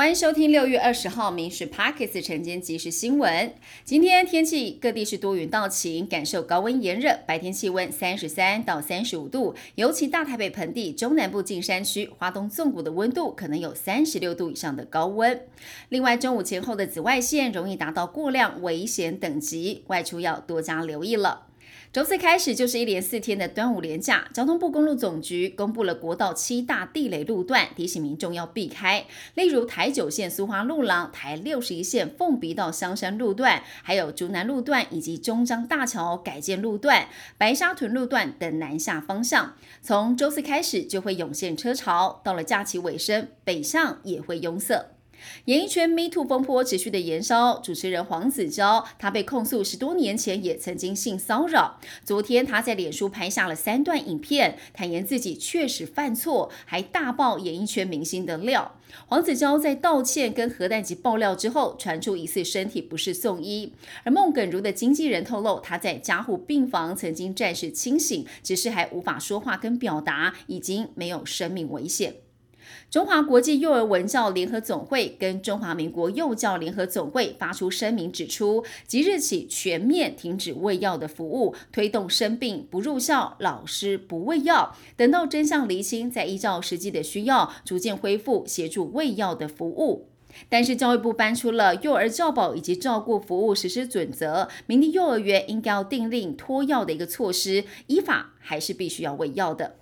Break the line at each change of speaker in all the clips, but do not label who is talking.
欢迎收听六月二十号《民事 Pockets 晨间即时新闻》。今天天气各地是多云到晴，感受高温炎热，白天气温三十三到三十五度，尤其大台北盆地、中南部近山区、华东纵谷的温度可能有三十六度以上的高温。另外，中午前后的紫外线容易达到过量危险等级，外出要多加留意了。周四开始就是一连四天的端午连假，交通部公路总局公布了国道七大地雷路段，提醒民众要避开。例如台九线苏花路廊、台六十一线凤鼻到香山路段，还有竹南路段以及中彰大桥改建路段、白沙屯路段等南下方向，从周四开始就会涌现车潮。到了假期尾声，北上也会拥塞。演艺圈 Me Too 风波持续的延烧，主持人黄子佼，他被控诉十多年前也曾经性骚扰。昨天他在脸书拍下了三段影片，坦言自己确实犯错，还大爆演艺圈明星的料。黄子佼在道歉跟核弹级爆料之后，传出疑似身体不适送医。而孟耿如的经纪人透露，他在加护病房曾经暂时清醒，只是还无法说话跟表达，已经没有生命危险。中华国际幼儿文教联合总会跟中华民国幼教联合总会发出声明，指出即日起全面停止喂药的服务，推动生病不入校、老师不喂药，等到真相厘清，再依照实际的需要，逐渐恢复协助喂药的服务。但是教育部颁出了幼儿教保以及照顾服务实施准则，明定幼儿园应该要订令脱药的一个措施，依法还是必须要喂药的。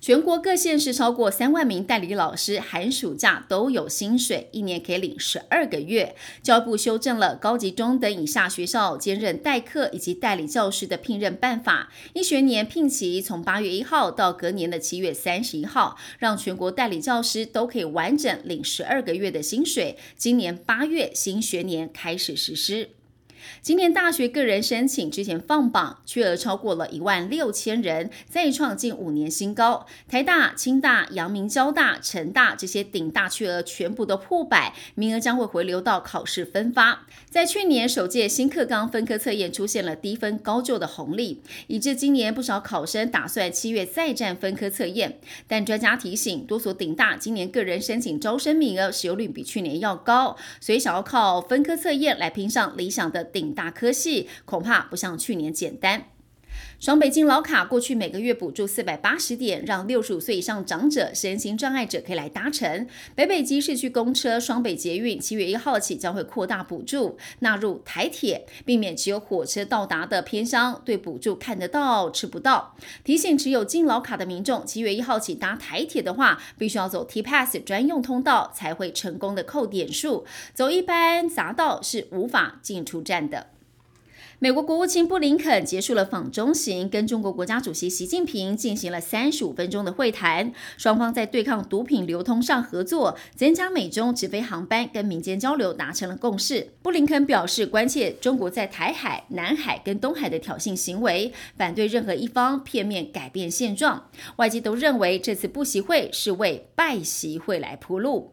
全国各县市超过三万名代理老师寒暑假都有薪水，一年可以领十二个月。教育部修正了高级中等以下学校兼任代课以及代理教师的聘任办法，一学年聘期从八月一号到隔年的七月三十一号，让全国代理教师都可以完整领十二个月的薪水。今年八月新学年开始实施。今年大学个人申请之前放榜，缺额超过了一万六千人，再创近五年新高。台大、清大、阳明交大、成大这些顶大缺额全部都破百，名额将会回流到考试分发。在去年首届新课纲分科测验出现了低分高就的红利，以致今年不少考生打算七月再战分科测验。但专家提醒，多所顶大今年个人申请招生名额使用率比去年要高，所以想要靠分科测验来拼上理想的。顶大科系恐怕不像去年简单。双北京老卡过去每个月补助四百八十点，让六十五岁以上长者、身心障碍者可以来搭乘。北北基市区公车、双北捷运七月一号起将会扩大补助，纳入台铁，避免只有火车到达的偏乡对补助看得到吃不到。提醒持有敬老卡的民众，七月一号起搭台铁的话，必须要走 T Pass 专用通道才会成功的扣点数，走一般匝道是无法进出站的。美国国务卿布林肯结束了访中行，跟中国国家主席习近平进行了三十五分钟的会谈。双方在对抗毒品流通上合作，增加美中直飞航班跟民间交流达成了共识。布林肯表示关切中国在台海、南海跟东海的挑衅行为，反对任何一方片面改变现状。外界都认为这次不习会是为拜习会来铺路。